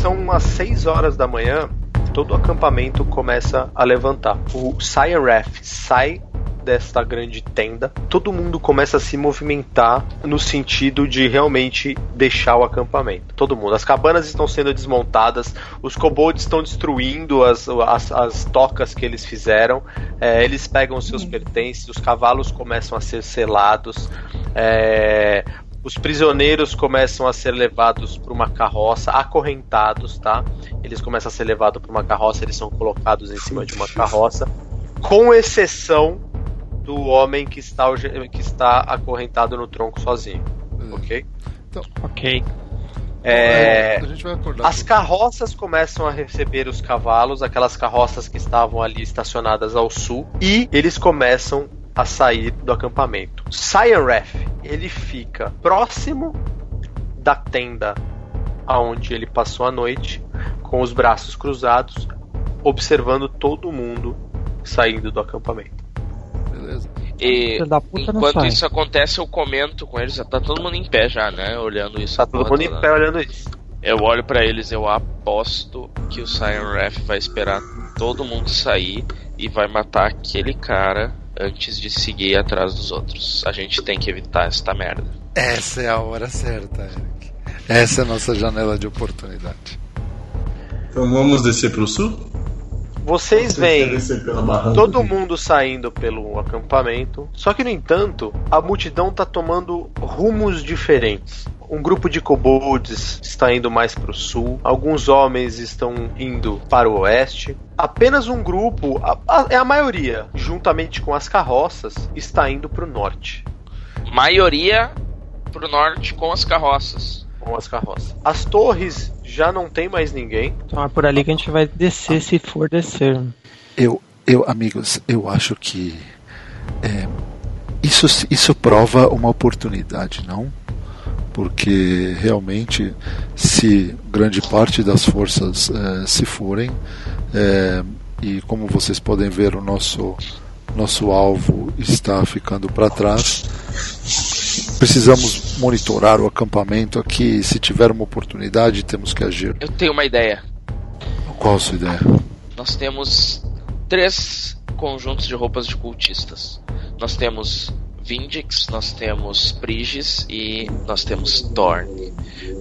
S2: São umas 6 horas da manhã, todo o acampamento começa a levantar. O Cyanref sai desta grande tenda, todo mundo começa a se movimentar no sentido de realmente deixar o acampamento. Todo mundo. As cabanas estão sendo desmontadas, os kobolds estão destruindo as, as, as tocas que eles fizeram, é, eles pegam seus pertences, os cavalos começam a ser selados, é, os prisioneiros começam a ser levados para uma carroça, acorrentados, tá? Eles começam a ser levados para uma carroça, eles são colocados em cima de uma carroça, com exceção do homem que está, que está acorrentado no tronco sozinho, ok?
S5: Ok.
S2: É,
S4: a gente vai acordar.
S2: as carroças começam a receber os cavalos, aquelas carroças que estavam ali estacionadas ao sul, e eles começam a sair do acampamento. Cyanref, ele fica próximo da tenda aonde ele passou a noite, com os braços cruzados, observando todo mundo saindo do acampamento.
S4: Beleza.
S3: E enquanto
S5: sai.
S3: isso acontece, eu comento com eles. Já tá todo mundo em pé já, né? Olhando isso.
S2: Tá todo mundo em pé olhando isso.
S3: Eu olho pra eles, eu aposto que o Cyan Ref vai esperar todo mundo sair e vai matar aquele cara antes de seguir atrás dos outros. A gente tem que evitar esta merda.
S4: Essa é a hora certa, Eric. Essa é a nossa janela de oportunidade.
S7: Então vamos descer pro sul?
S2: Vocês veem todo mundo saindo pelo acampamento. Só que, no entanto, a multidão está tomando rumos diferentes. Um grupo de kobolds está indo mais para o sul, alguns homens estão indo para o oeste. Apenas um grupo, a- a- é a maioria, juntamente com as carroças, está indo para o norte
S3: Maioria pro norte com as carroças.
S2: com as carroças. As torres já não tem mais ninguém.
S5: Então é por ali que a gente vai descer se for descer.
S4: Eu, eu, amigos, eu acho que é, Isso, isso prova uma oportunidade, não? Porque realmente, se grande parte das forças eh, se forem, eh, e como vocês podem ver, o nosso, nosso alvo está ficando para trás, precisamos monitorar o acampamento aqui. Se tiver uma oportunidade, temos que agir.
S3: Eu tenho uma ideia.
S4: Qual a sua ideia?
S3: Nós temos três conjuntos de roupas de cultistas. Nós temos Vindix, nós temos Prigis e nós temos Thorn.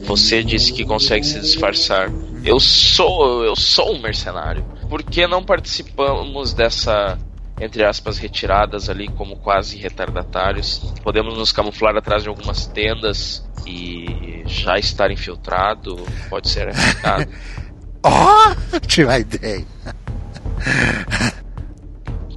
S3: Você disse que consegue se disfarçar. Eu sou, eu sou um mercenário. Por que não participamos dessa entre aspas retiradas ali como quase retardatários? Podemos nos camuflar atrás de algumas tendas e já estar infiltrado, pode ser arriscado.
S4: Ó, oh, tinha uma ideia.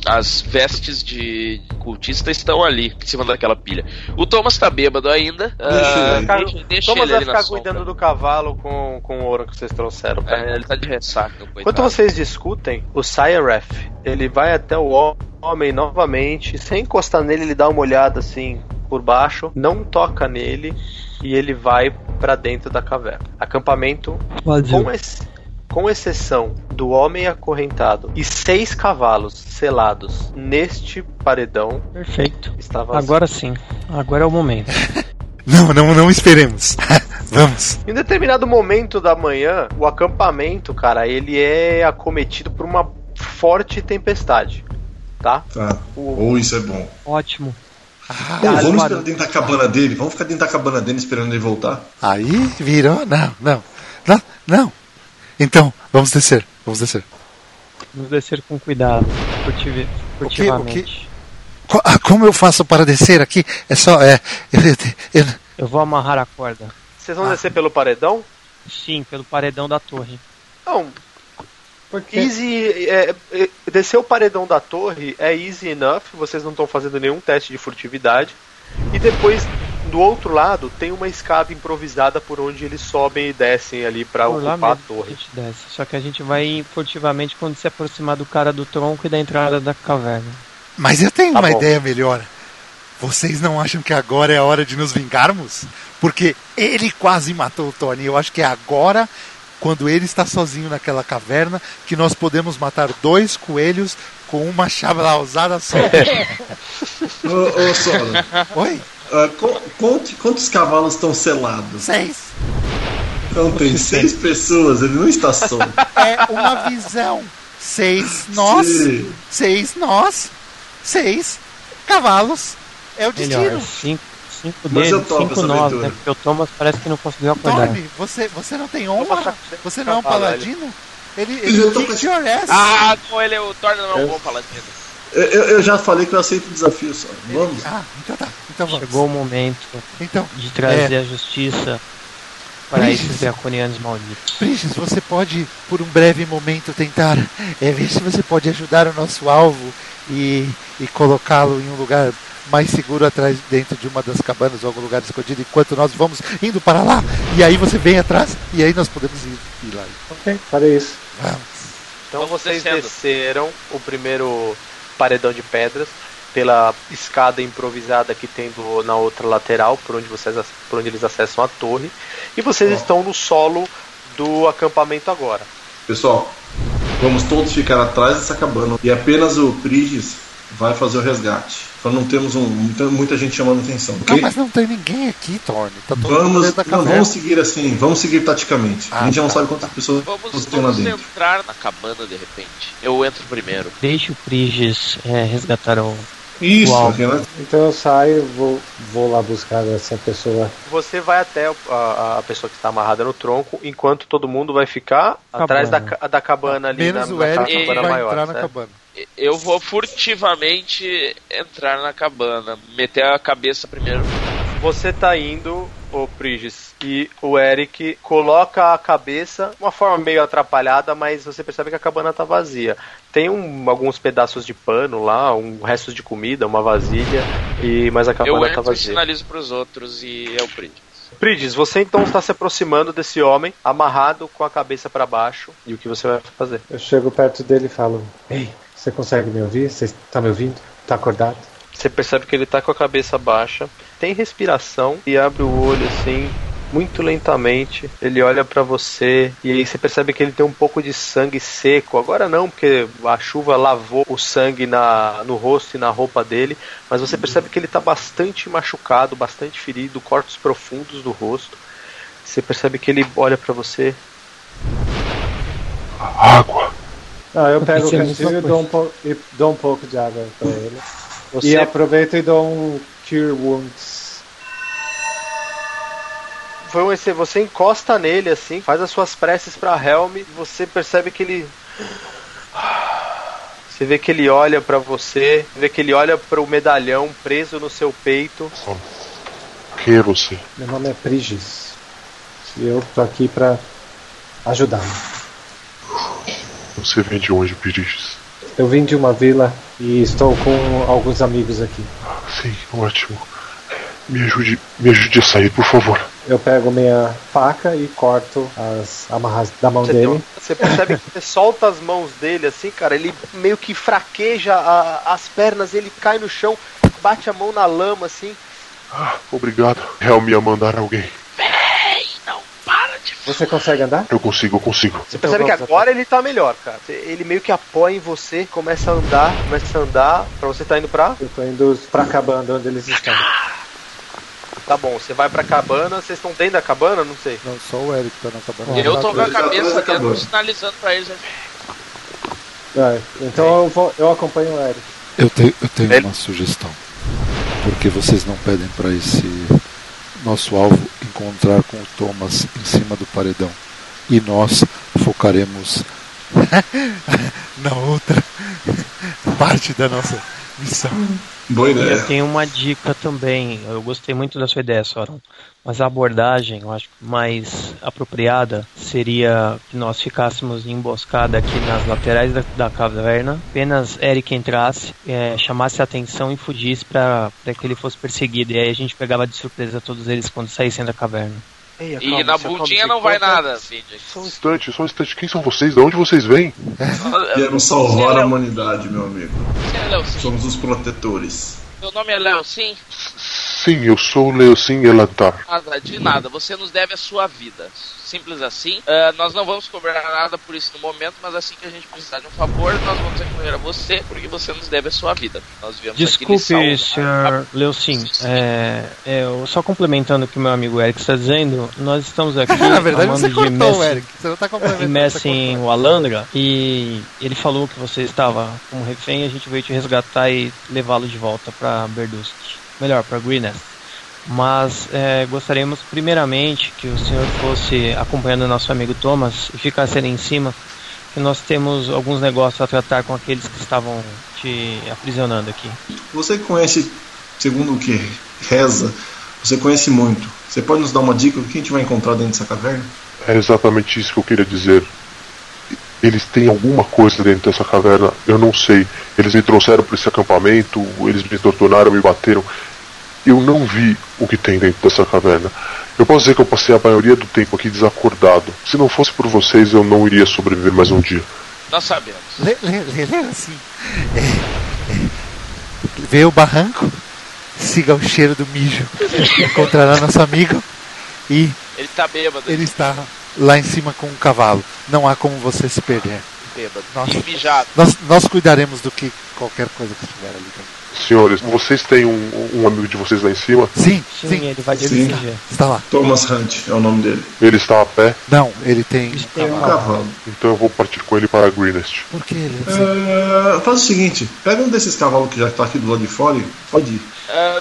S3: As vestes de cultista estão ali, em cima daquela pilha. O Thomas tá bêbado ainda.
S7: Deixa ele.
S3: deixa, deixa
S2: Thomas
S3: ele
S2: vai
S3: ali na
S2: ficar
S3: sombra.
S2: cuidando do cavalo com, com o ouro que vocês trouxeram. pra
S3: É, ele tá de ressaca, coitado.
S2: Enquanto vocês discutem, o Syref, ele vai até o homem novamente, sem encostar nele, ele dá uma olhada assim por baixo, não toca nele e ele vai pra dentro da caverna. Acampamento com, ex- com exceção do homem acorrentado e seis cavalos selados neste paredão,
S5: Perfeito.
S2: está vazio.
S5: Agora sim. Agora é o momento.
S4: Não, não, não esperemos. Vamos.
S2: Em determinado momento da manhã, o acampamento, cara, ele é acometido por uma forte tempestade, tá?
S7: Tá. Ou isso é bom.
S5: Ótimo.
S7: Pô,
S2: Caralho,
S7: vamos esperar dentro da cabana dele. Vamos ficar dentro da cabana dele esperando ele voltar.
S4: Aí virou. Não, não. Não, não. Então, vamos descer. Vamos descer.
S5: Vamos descer com cuidado. Furtive, furtivamente.
S4: Co- ah, Como eu faço para descer aqui? É só. É, eu, eu- eu-
S5: Eu vou amarrar a corda.
S2: Vocês vão descer pelo paredão?
S5: Sim, pelo paredão da torre.
S2: Não,
S6: Porque
S2: easy. É, é, descer o paredão da torre é easy enough, vocês não estão fazendo nenhum teste de furtividade. E depois, do outro lado, tem uma escada improvisada por onde eles sobem e descem ali
S5: lá
S2: ocupar a
S5: que a
S2: torre.
S5: gente desce. Só que a gente vai furtivamente quando se aproximar do cara do tronco e da entrada da caverna.
S4: Mas eu tenho
S2: Tá
S4: uma
S2: bom.
S4: ideia melhor. Vocês não acham que agora é a hora de nos vingarmos? Porque ele quase matou o Tony. Eu acho que é agora, quando ele está sozinho naquela caverna, que nós podemos matar dois coelhos com uma chabrausada só.
S7: Ô, ô Solo,
S4: Oi?
S7: Co- conte quantos cavalos estão selados.
S4: Seis.
S7: Então tem seis pessoas, ele não está só.
S4: É uma visão. Seis nós,
S7: Sim.
S4: seis nós, seis cavalos. É o
S5: Melhor,
S4: destino.
S5: cinco, cinco
S7: Mas eu
S5: deles,
S7: topo
S5: cinco
S7: essa
S5: nós, né? Porque o Thomas parece que não conseguiu acordar.
S4: Tony, você, você não tem honra?
S2: você.
S4: Não é um paladino? Ele,
S7: Eu
S4: ele
S7: tô
S4: your ass.
S3: Ah, não, ele é o Thor não é um
S6: Eu-
S3: bom paladino.
S7: Eu, eu- eu já falei que eu aceito o desafio, só. Vamos.
S4: Ah, então tá. Então vamos.
S5: Chegou o momento
S4: Então,
S5: de trazer a justiça para
S4: Bridges.
S5: esses draconianos malditos.
S4: Bridges, você pode, por um breve momento, tentar é, ver se você pode ajudar o nosso alvo e, e colocá-lo em um lugar mais seguro atrás dentro de uma das cabanas ou algum lugar escondido enquanto nós vamos indo para lá. E aí você vem atrás e aí nós podemos ir, ir lá.
S6: Ok, farei isso.
S4: Vamos.
S2: Então
S3: Vamos
S2: vocês
S3: descendo.
S2: desceram o primeiro paredão de pedras pela escada improvisada que tem do- na outra lateral, por onde vocês por onde eles acessam a torre, e vocês estão no solo do acampamento agora.
S7: Pessoal, vamos todos ficar atrás dessa cabana e apenas o Prigis vai fazer o resgate. Para não termos um, muita, muita gente chamando atenção,
S4: Não,
S7: ok?
S4: mas não tem ninguém aqui, Thorne. Tá
S7: Vamos, não, vamos seguir assim, vamos seguir taticamente.
S4: Ah,
S7: a gente não
S4: tá.
S7: sabe quantas pessoas
S3: Vamos,
S7: tem lá
S3: vamos
S7: dentro.
S3: entrar na cabana de repente. Eu entro primeiro.
S5: Deixe o Prigis é, resgatar o.
S7: Isso,
S5: Uau.
S7: Renan.
S6: Então eu saio, vou, vou lá buscar essa pessoa.
S2: Você vai até a, a pessoa que está amarrada no tronco, enquanto todo mundo vai ficar atrás da, da cabana ali
S4: Menos
S2: na,
S4: o
S2: na
S4: Eric que
S2: cabana
S4: vai
S2: maior.
S4: entrar na
S2: certo?
S4: cabana.
S3: Eu vou furtivamente entrar na cabana, meter a cabeça primeiro.
S2: Você tá indo, o Prigis, e o Eric coloca a cabeça, uma forma meio atrapalhada, mas você percebe que a cabana tá vazia. Tem um- alguns pedaços de pano lá, um restos de comida, uma vasilha, e mas a
S3: Eu
S2: cabana tá
S3: entro e
S2: vazia.
S3: sinalizo pros outros e é o Pridges.
S2: Prigis, você então está se aproximando desse homem, amarrado com a cabeça para baixo, e o que você vai fazer?
S6: Eu chego perto dele e falo: Ei, você consegue me ouvir? Você tá me ouvindo? Tá acordado?
S2: Você percebe que ele tá com a cabeça baixa, tem respiração e abre o olho assim, muito lentamente. Ele olha pra você e aí você percebe que ele tem um pouco de sangue seco. Agora não, porque a chuva lavou o sangue na, no rosto e na roupa dele, mas você percebe que ele tá bastante machucado, bastante ferido, cortes profundos do rosto. Você percebe que ele olha pra você.
S1: Água.
S6: Ah, eu pego o cantil e dou, um po- e dou um pouco de água pra ele.
S2: Você
S6: E aproveito e dou um Cure Wounds.
S2: foi um esse- você encosta nele assim, faz as suas preces pra Helm, e você percebe que ele você vê que ele olha pra você, vê que ele olha pro medalhão preso no seu peito.
S1: Quem é você?
S6: Meu nome é Prigis. E eu tô aqui pra ajudá-lo.
S1: Você vem de onde, Piriges?
S6: Eu vim de uma vila e estou com alguns amigos aqui.
S1: Sim, ótimo. Me ajude, me ajude a sair, por favor.
S6: Eu pego minha faca e corto as amarras da mão
S2: Você,
S6: dele.
S2: você percebe que você solta as mãos dele assim, cara, ele meio que fraqueja a- as pernas, ele cai no chão, bate a mão na lama assim.
S1: Ah, obrigado. Helm ia mandar alguém.
S6: Você consegue andar?
S1: Eu consigo, eu consigo.
S2: Você percebe que agora ele tá melhor, cara. Ele meio que apoia em você, começa a andar, começa a andar, pra você tá indo pra
S6: Eu tô indo pra cabana onde eles estão.
S2: Tá bom, você vai pra cabana, vocês estão dentro da cabana? Não sei.
S4: Não, só o Eric tá na cabana.
S3: Eu tô com a
S7: tá
S3: cabeça
S7: da
S3: dentro,
S7: cabana.
S3: sinalizando pra eles.
S6: É, então eu, vou, eu acompanho o Eric.
S4: Eu, te- eu tenho
S2: Ele-
S4: uma sugestão. Porque vocês não pedem para esse nosso alvo encontrar com o Thomas em cima do paredão. E nós focaremos na outra parte da nossa missão.
S7: Boa
S5: E
S7: ideia.
S5: eu tenho uma dica também. Eu gostei muito da sua ideia, Soron. Mas a abordagem, eu acho que mais apropriada seria que nós ficássemos em emboscada aqui nas laterais da, da caverna. Apenas Eric entrasse, eh, chamasse a atenção e fugisse para que ele fosse perseguido. E aí a gente pegava de surpresa todos eles quando saíssem da caverna.
S2: Ei,
S3: E na bundinha não vai nada, Fidget.
S1: Só um instante, só um instante. Quem são vocês? De onde vocês vêm?
S7: Quero salvar a humanidade, meu amigo.
S3: É?
S7: Somos os protetores.
S3: Seu nome é Léo Sim?
S1: Sim, eu sou o Leocin Elantar.
S3: Nada, de nada. Você nos deve a sua vida. Simples assim. Ah, nós não vamos cobrar nada por isso no momento, mas assim que a gente precisar de um favor, nós vamos recorrer a você, porque você nos deve a sua vida. Nós viemos
S5: Desculpe, senhor Leucin. É, é, eu só complementando o que meu amigo Eric está dizendo, nós estamos aqui
S4: Na verdade, você cortou o
S5: Messi,
S4: Eric. Você não tá complementando.
S5: Messi em. Walandra e ele falou que você estava como refém e a gente veio te resgatar e levá-lo de volta para Berdusk. Melhor, para Greenest. Mas é, gostaríamos primeiramente que o senhor fosse acompanhando o nosso amigo Thomas e ficasse ali em cima, que nós temos alguns negócios a tratar com aqueles que estavam te aprisionando aqui.
S7: Você conhece, segundo o que reza, você conhece muito. Você pode nos dar uma dica do que a gente vai encontrar dentro dessa caverna?
S1: É exatamente isso que eu queria dizer. Eles têm alguma coisa dentro dessa caverna, eu não sei. Eles me trouxeram para esse acampamento, eles me torturaram, me bateram. Eu não vi o que tem dentro dessa caverna. Eu posso dizer que eu passei a maioria do tempo aqui desacordado. Se não fosse por vocês, eu não iria sobreviver mais um dia.
S3: Nós sabemos.
S4: Lê, lê, lê, lê assim. É, é, vê o barranco, siga o cheiro do mijo, encontrará nosso amigo e
S3: Ele tá bêbado.
S4: ele está lá em cima com um cavalo. Não há como você se perder.
S3: bêbado.
S4: Nossa.
S3: E mijado.
S4: Nós, nós cuidaremos do que qualquer coisa que estiver ali. dentro.
S1: Senhores, vocês têm um, um amigo de vocês lá em cima?
S4: Sim,
S5: Sim,
S4: sim,
S5: ele vai
S7: Sim.
S4: está lá.
S7: Thomas Hunt é o nome dele.
S1: Ele está a pé,
S4: Não, ele tem.
S6: Tem um
S4: cavalo.
S6: cavalo.
S1: então eu vou partir com ele para Greenest.
S4: Por que ele? Assim?
S7: É, faz o seguinte, pega um desses cavalos que já está aqui do lado de fora e pode ir.
S3: Ah,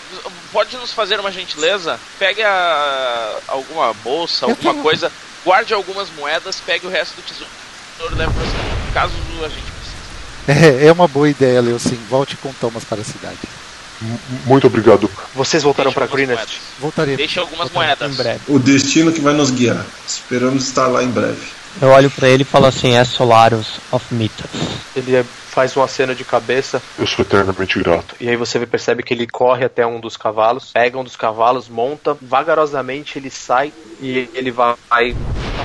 S3: pode nos fazer uma gentileza? Pegue a, alguma bolsa,
S4: Eu
S3: alguma
S4: tenho.
S3: coisa, guarde algumas moedas, pegue o resto do tesouro e leve pra cima, caso a gente precise.
S4: É, é uma boa ideia, Leo. Sim, volte com Thomas para a cidade.
S1: M- Muito obrigado.
S2: Vocês voltaram
S3: algumas
S2: Greenest?
S4: Voltaremos.
S3: Deixe algumas moedas.
S5: Em breve.
S7: O destino que vai nos guiar. Esperamos estar lá em breve.
S5: Eu olho pra ele e falo assim: é Solarus of Mythos.
S2: Ele é- faz um aceno de cabeça
S1: Eu sou eternamente grato.
S2: e aí você percebe que ele corre até um dos cavalos, pega um dos cavalos, monta, vagarosamente ele sai e ele vai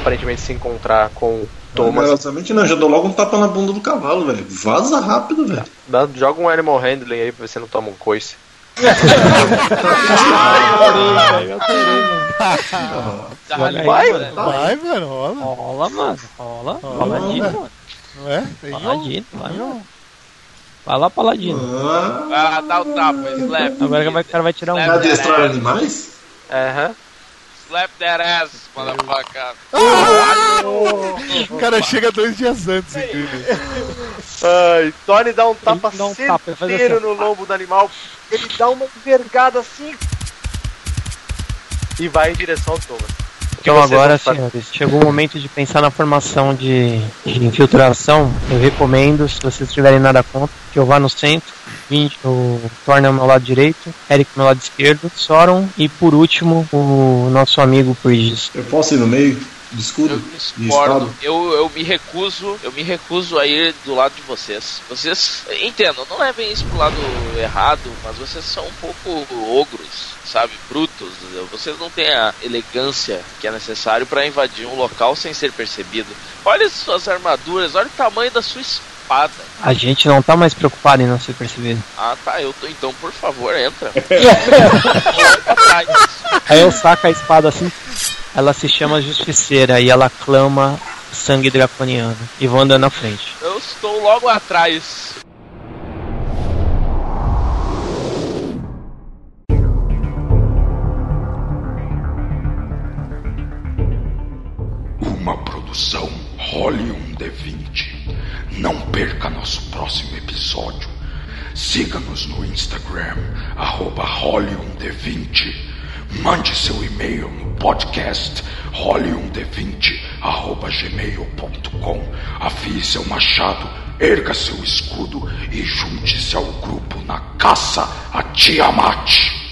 S2: aparentemente se encontrar com Thomas.
S7: Generosamente não, já dou logo um tapa na bunda do cavalo, velho. Vaza rápido, velho.
S2: Dá- joga um animal handling aí pra ver se você não toma um coice.
S3: Ali,
S5: aí,
S2: vai,
S3: mano.
S4: Vai, mano, rola.
S5: Rola, mano. Rola. Paladino, mano.
S4: Não é? Tem um.
S5: Paladino, vai. Vai lá, Paladino.
S7: Ah,
S3: Ah, dá o tapa, slap.
S5: Agora vai- o cara vai tirar um.
S7: Vai
S3: ass.
S7: animais?
S2: Aham.
S3: Slap that ass, motherfucker.
S4: O cara chega dois dias antes, incrível.
S2: Ai, Tony dá um tapa
S5: dá um tapa,
S2: certeiro
S5: assim,
S2: no lombo do animal. Ele dá uma envergada assim. E vai em direção ao Thomas.
S5: Então agora, senhores, chegou o momento de pensar na formação de, de infiltração. Eu recomendo, se vocês tiverem nada contra, que eu vá no centro, 20, o Thorne ao meu lado direito, Eric ao meu lado esquerdo, Soron e por último o nosso amigo Prigis.
S7: Eu posso ir no meio do
S3: Eu
S7: escudo?
S3: me
S7: De
S3: discordo. Eu, eu me recuso, eu me recuso a ir do lado de vocês. Vocês, entendam, não levem isso pro lado errado, mas vocês são um pouco ogros, sabe, brutos. Vocês não têm a elegância que é necessário para invadir um local sem ser percebido. Olha as suas armaduras, olha o tamanho da sua espada.
S5: A gente não tá mais preocupado em não ser percebido.
S3: Ah, tá, eu tô então, por favor, entra.
S5: Aí eu saco a espada assim, ela se chama Justiceira e ela clama sangue draconiano. E vou andando na frente.
S3: eu estou logo atrás.
S8: Uma produção Role um D20. Não perca nosso próximo episódio. Siga-nos no Instagram, arroba Role um D20. Mande seu e-mail no podcast role1d20 arroba gmail.com. Afie seu machado, erga seu escudo e junte-se ao grupo na caça a Tiamat.